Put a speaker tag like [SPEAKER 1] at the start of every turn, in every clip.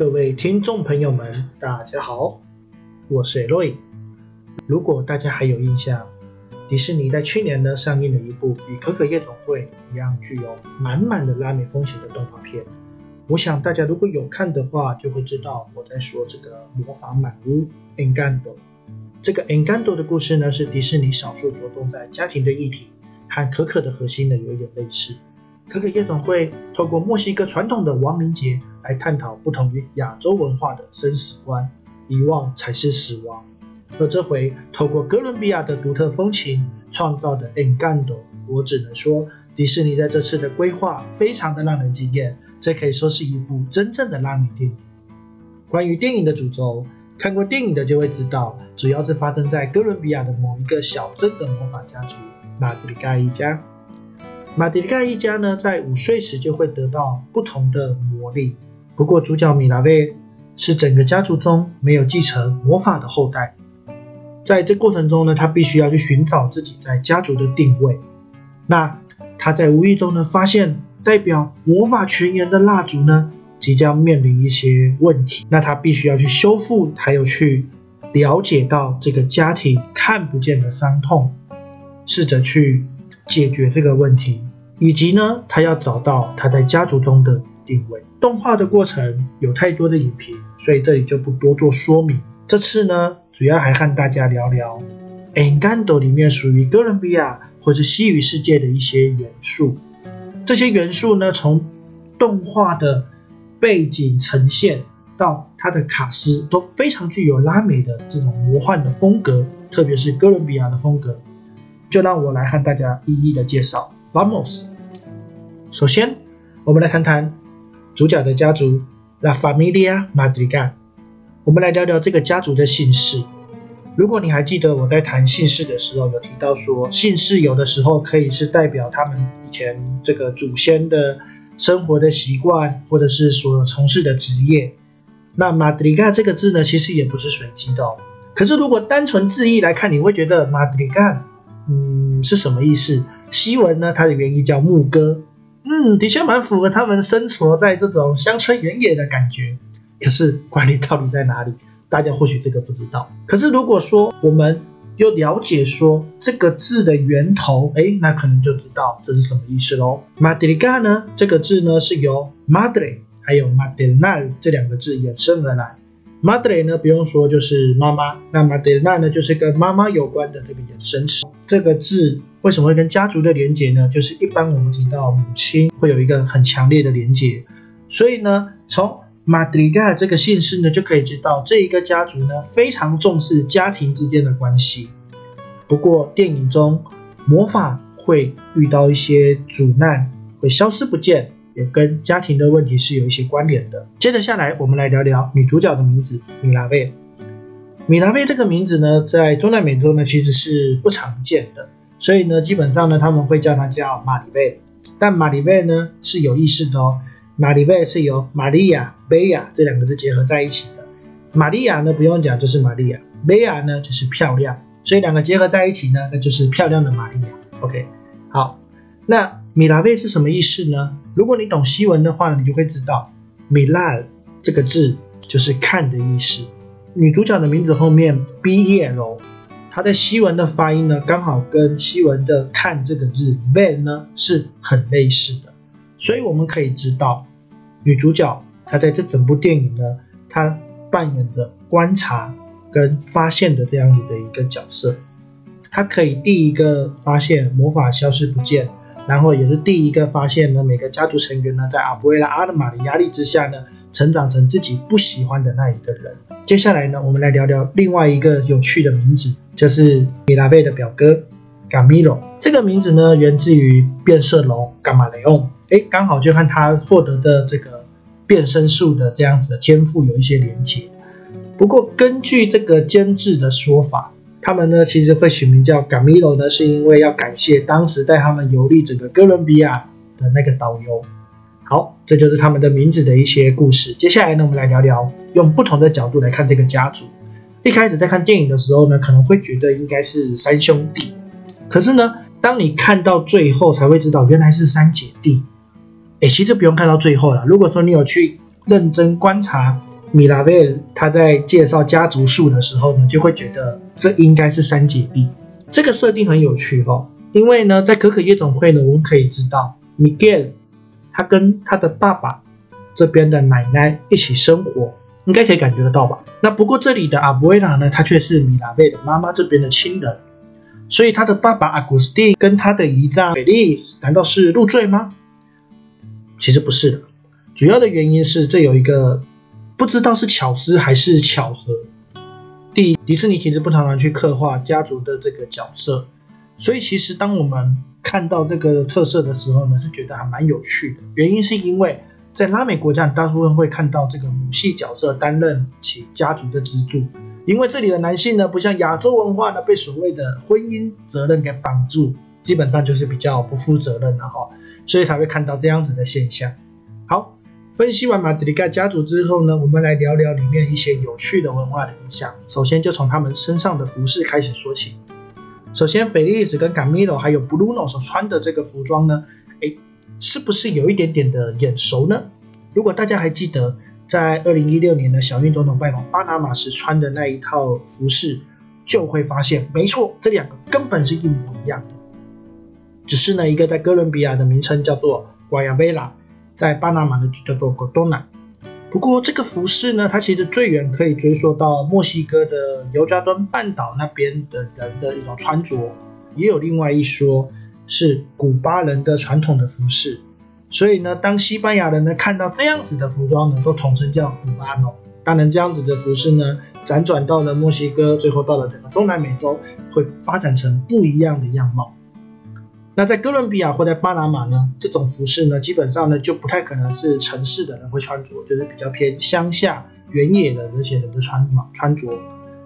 [SPEAKER 1] 各位听众朋友们，大家好，我是 Eloy。如果大家还有印象，迪士尼在去年呢上映了一部与《可可夜总会》一样具有满满的拉美风情的动画片。我想大家如果有看的话，就会知道我在说这个魔法满屋 Encanto。这个 Encanto 的故事呢，是迪士尼少数着重在家庭的议题，和可可的核心呢有一点类似。可可夜总会透过墨西哥传统的亡灵节来探讨不同于亚洲文化的生死观，遗忘才是死亡。而这回透过哥伦比亚的独特风情创造的 Encanto，我只能说迪士尼在这次的规划非常的让人惊艳，这可以说是一部真正的拉美电影。关于电影的主轴，看过电影的就会知道，主要是发生在哥伦比亚的某一个小镇的魔法家族马德里盖一家。马德里盖一家呢，在五岁时就会得到不同的魔力。不过，主角米拉维是整个家族中没有继承魔法的后代。在这过程中呢，他必须要去寻找自己在家族的定位。那他在无意中呢，发现代表魔法泉源的蜡烛呢，即将面临一些问题。那他必须要去修复，还有去了解到这个家庭看不见的伤痛，试着去。解决这个问题，以及呢，他要找到他在家族中的定位。动画的过程有太多的影评，所以这里就不多做说明。这次呢，主要还和大家聊聊《Encanto》里面属于哥伦比亚或是西语世界的一些元素。这些元素呢，从动画的背景呈现到它的卡斯，都非常具有拉美的这种魔幻的风格，特别是哥伦比亚的风格。就让我来和大家一一的介绍。Vamos，首先我们来谈谈主角的家族 La Familia Madrigal。我们来聊聊这个家族的姓氏。如果你还记得我在谈姓氏的时候，有提到说姓氏有的时候可以是代表他们以前这个祖先的生活的习惯，或者是所从事的职业。那 Madrigal 这个字呢，其实也不是随机的。哦可是如果单纯字义来看，你会觉得 Madrigal。嗯，是什么意思？西文呢？它的原意叫牧歌。嗯，的确蛮符合他们生活在这种乡村原野的感觉。可是管理到底在哪里？大家或许这个不知道。可是如果说我们又了解说这个字的源头，哎，那可能就知道这是什么意思喽。Madriga 呢？这个字呢是由 Madre 还有 madrinal 这两个字衍生而来。Madre 呢，不用说就是妈妈。那 Madrina 呢，就是跟妈妈有关的这个衍生词。这个字为什么会跟家族的连结呢？就是一般我们提到母亲会有一个很强烈的连结。所以呢，从马德里盖这个姓氏呢，就可以知道这一个家族呢非常重视家庭之间的关系。不过电影中魔法会遇到一些阻难，会消失不见。也跟家庭的问题是有一些关联的。接着下来，我们来聊聊女主角的名字米拉贝。米拉贝这个名字呢，在中南美洲呢其实是不常见的，所以呢，基本上呢他们会叫它叫玛丽贝。但玛丽贝呢是有意思的哦，玛丽贝是由玛利亚、贝亚这两个字结合在一起的。玛利亚呢不用讲就是玛利亚，贝亚呢就是漂亮，所以两个结合在一起呢，那就是漂亮的玛利亚。OK，好，那。米拉贝是什么意思呢？如果你懂西文的话，你就会知道，米拉这个字就是看的意思。女主角的名字后面 B E L，它在西文的发音呢，刚好跟西文的看这个字 van 呢是很类似的。所以我们可以知道，女主角她在这整部电影呢，她扮演着观察跟发现的这样子的一个角色。她可以第一个发现魔法消失不见。然后也是第一个发现呢，每个家族成员呢，在阿布维拉阿德玛的压力之下呢，成长成自己不喜欢的那一个人。接下来呢，我们来聊聊另外一个有趣的名字，就是米拉贝的表哥嘎米罗。这个名字呢，源自于变色龙伽马雷翁，哎，刚好就和他获得的这个变身术的这样子的天赋有一些连接。不过根据这个监制的说法。他们呢，其实会取名叫 Gamilo 呢，是因为要感谢当时带他们游历整个哥伦比亚的那个导游。好，这就是他们的名字的一些故事。接下来呢，我们来聊聊用不同的角度来看这个家族。一开始在看电影的时候呢，可能会觉得应该是三兄弟，可是呢，当你看到最后才会知道原来是三姐弟。哎，其实不用看到最后了。如果说你有去认真观察米拉维尔他在介绍家族树的时候呢，就会觉得这应该是三姐弟。这个设定很有趣哦，因为呢，在可可夜总会呢，我们可以知道，Miguel 他跟他的爸爸这边的奶奶一起生活，应该可以感觉得到吧？那不过这里的阿布维拉呢，他却是米拉维的妈妈这边的亲人，所以他的爸爸阿古斯蒂跟他的姨丈菲利斯难道是入赘吗？其实不是的，主要的原因是这有一个。不知道是巧思还是巧合。第一，迪士尼其实不常常去刻画家族的这个角色，所以其实当我们看到这个特色的时候呢，是觉得还蛮有趣的。原因是因为在拉美国家，大部分会看到这个母系角色担任起家族的支柱，因为这里的男性呢，不像亚洲文化呢，被所谓的婚姻责任给绑住，基本上就是比较不负责任的哈，所以才会看到这样子的现象。分析完马德里盖家族之后呢，我们来聊聊里面一些有趣的文化的影响。首先就从他们身上的服饰开始说起。首先，菲利斯跟卡米罗还有布鲁诺所穿的这个服装呢，哎，是不是有一点点的眼熟呢？如果大家还记得，在二零一六年的小英总统拜访巴拿马时穿的那一套服饰，就会发现，没错，这两个根本是一模一样的。只是呢，一个在哥伦比亚的名称叫做瓜亚贝拉。在巴拿马的叫做 Godona，不过这个服饰呢，它其实最远可以追溯到墨西哥的尤加端半岛那边的人的一种穿着，也有另外一说是古巴人的传统的服饰。所以呢，当西班牙人呢看到这样子的服装呢，都统称叫古巴诺。当然，这样子的服饰呢，辗转到了墨西哥，最后到了整个中南美洲，会发展成不一样的样貌。那在哥伦比亚或在巴拿马呢，这种服饰呢，基本上呢就不太可能是城市的人会穿着，就是比较偏乡下原野的那些人的穿嘛穿着。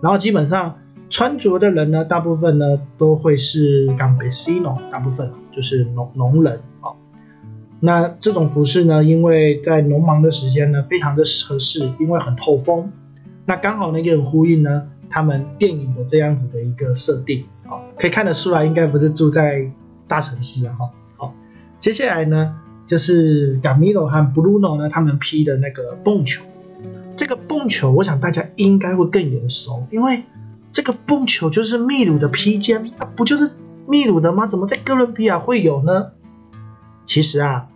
[SPEAKER 1] 然后基本上穿着的人呢，大部分呢都会是 campesino，大部分就是农农人啊。那这种服饰呢，因为在农忙的时间呢，非常的合适，因为很透风。那刚好呢也很呼应呢他们电影的这样子的一个设定啊，可以看得出来，应该不是住在。大城市啊，哈，好，接下来呢，就是 Gamilo 和 Bruno 呢，他们披的那个蹦球。这个蹦球，我想大家应该会更眼熟，因为这个蹦球就是秘鲁的披肩，它不就是秘鲁的吗？怎么在哥伦比亚会有呢？其实啊，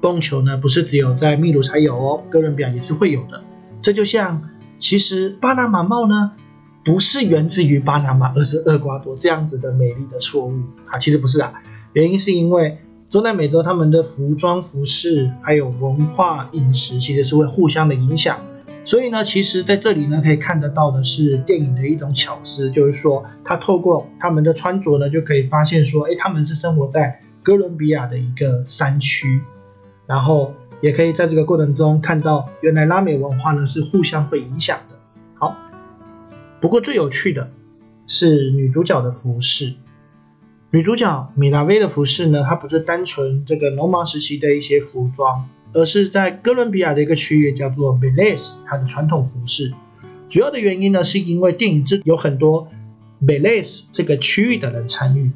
[SPEAKER 1] 蹦球呢，不是只有在秘鲁才有哦，哥伦比亚也是会有的。这就像，其实巴拿马帽呢。不是源自于巴拿马，而是厄瓜多这样子的美丽的错误啊！其实不是啊，原因是因为中南美洲他们的服装、服饰还有文化、饮食其实是会互相的影响，所以呢，其实在这里呢可以看得到的是电影的一种巧思，就是说他透过他们的穿着呢就可以发现说，哎，他们是生活在哥伦比亚的一个山区，然后也可以在这个过程中看到原来拉美文化呢是互相会影响。不过最有趣的是女主角的服饰。女主角米拉薇的服饰呢，它不是单纯这个农忙时期的一些服装，而是在哥伦比亚的一个区域叫做 Belize，它的传统服饰。主要的原因呢，是因为电影之有很多 Belize 这个区域的人参与。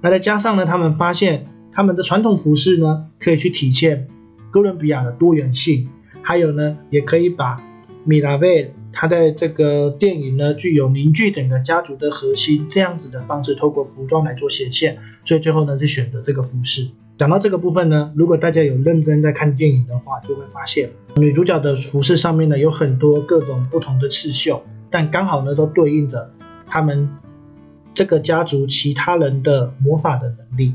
[SPEAKER 1] 那再加上呢，他们发现他们的传统服饰呢，可以去体现哥伦比亚的多元性，还有呢，也可以把米拉薇。他在这个电影呢，具有凝聚整个家族的核心这样子的方式，透过服装来做显现，所以最后呢是选择这个服饰。讲到这个部分呢，如果大家有认真在看电影的话，就会发现女主角的服饰上面呢有很多各种不同的刺绣，但刚好呢都对应着他们这个家族其他人的魔法的能力。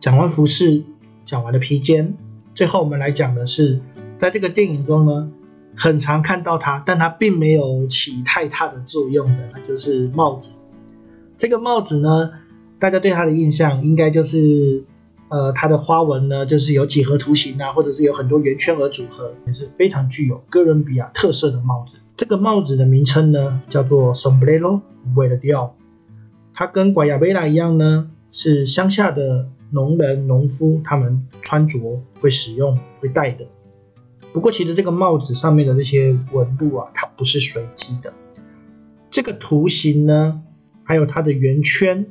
[SPEAKER 1] 讲完服饰，讲完了披肩，最后我们来讲的是在这个电影中呢。很常看到它，但它并没有起太大的作用的，那就是帽子。这个帽子呢，大家对它的印象应该就是，呃，它的花纹呢，就是有几何图形啊，或者是有很多圆圈而组合，也是非常具有哥伦比亚特色的帽子。这个帽子的名称呢，叫做 sombrero verde。它跟瓜亚贝拉一样呢，是乡下的农人、农夫他们穿着会使用、会戴的。不过，其实这个帽子上面的这些纹路啊，它不是随机的。这个图形呢，还有它的圆圈，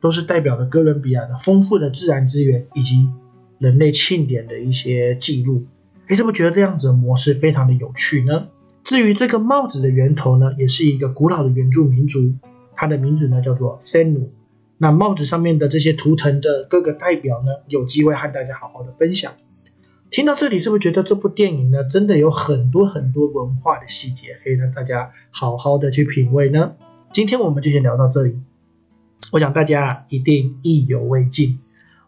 [SPEAKER 1] 都是代表了哥伦比亚的丰富的自然资源以及人类庆典的一些记录。哎，是不是觉得这样子的模式非常的有趣呢？至于这个帽子的源头呢，也是一个古老的原住民族，它的名字呢叫做 Senu。那帽子上面的这些图腾的各个代表呢，有机会和大家好好的分享。听到这里，是不是觉得这部电影呢，真的有很多很多文化的细节，可以让大家好好的去品味呢？今天我们就先聊到这里，我想大家一定意犹未尽。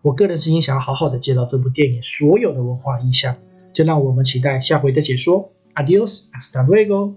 [SPEAKER 1] 我个人是想要好好的介绍这部电影所有的文化意象，就让我们期待下回的解说。Adios, hasta luego。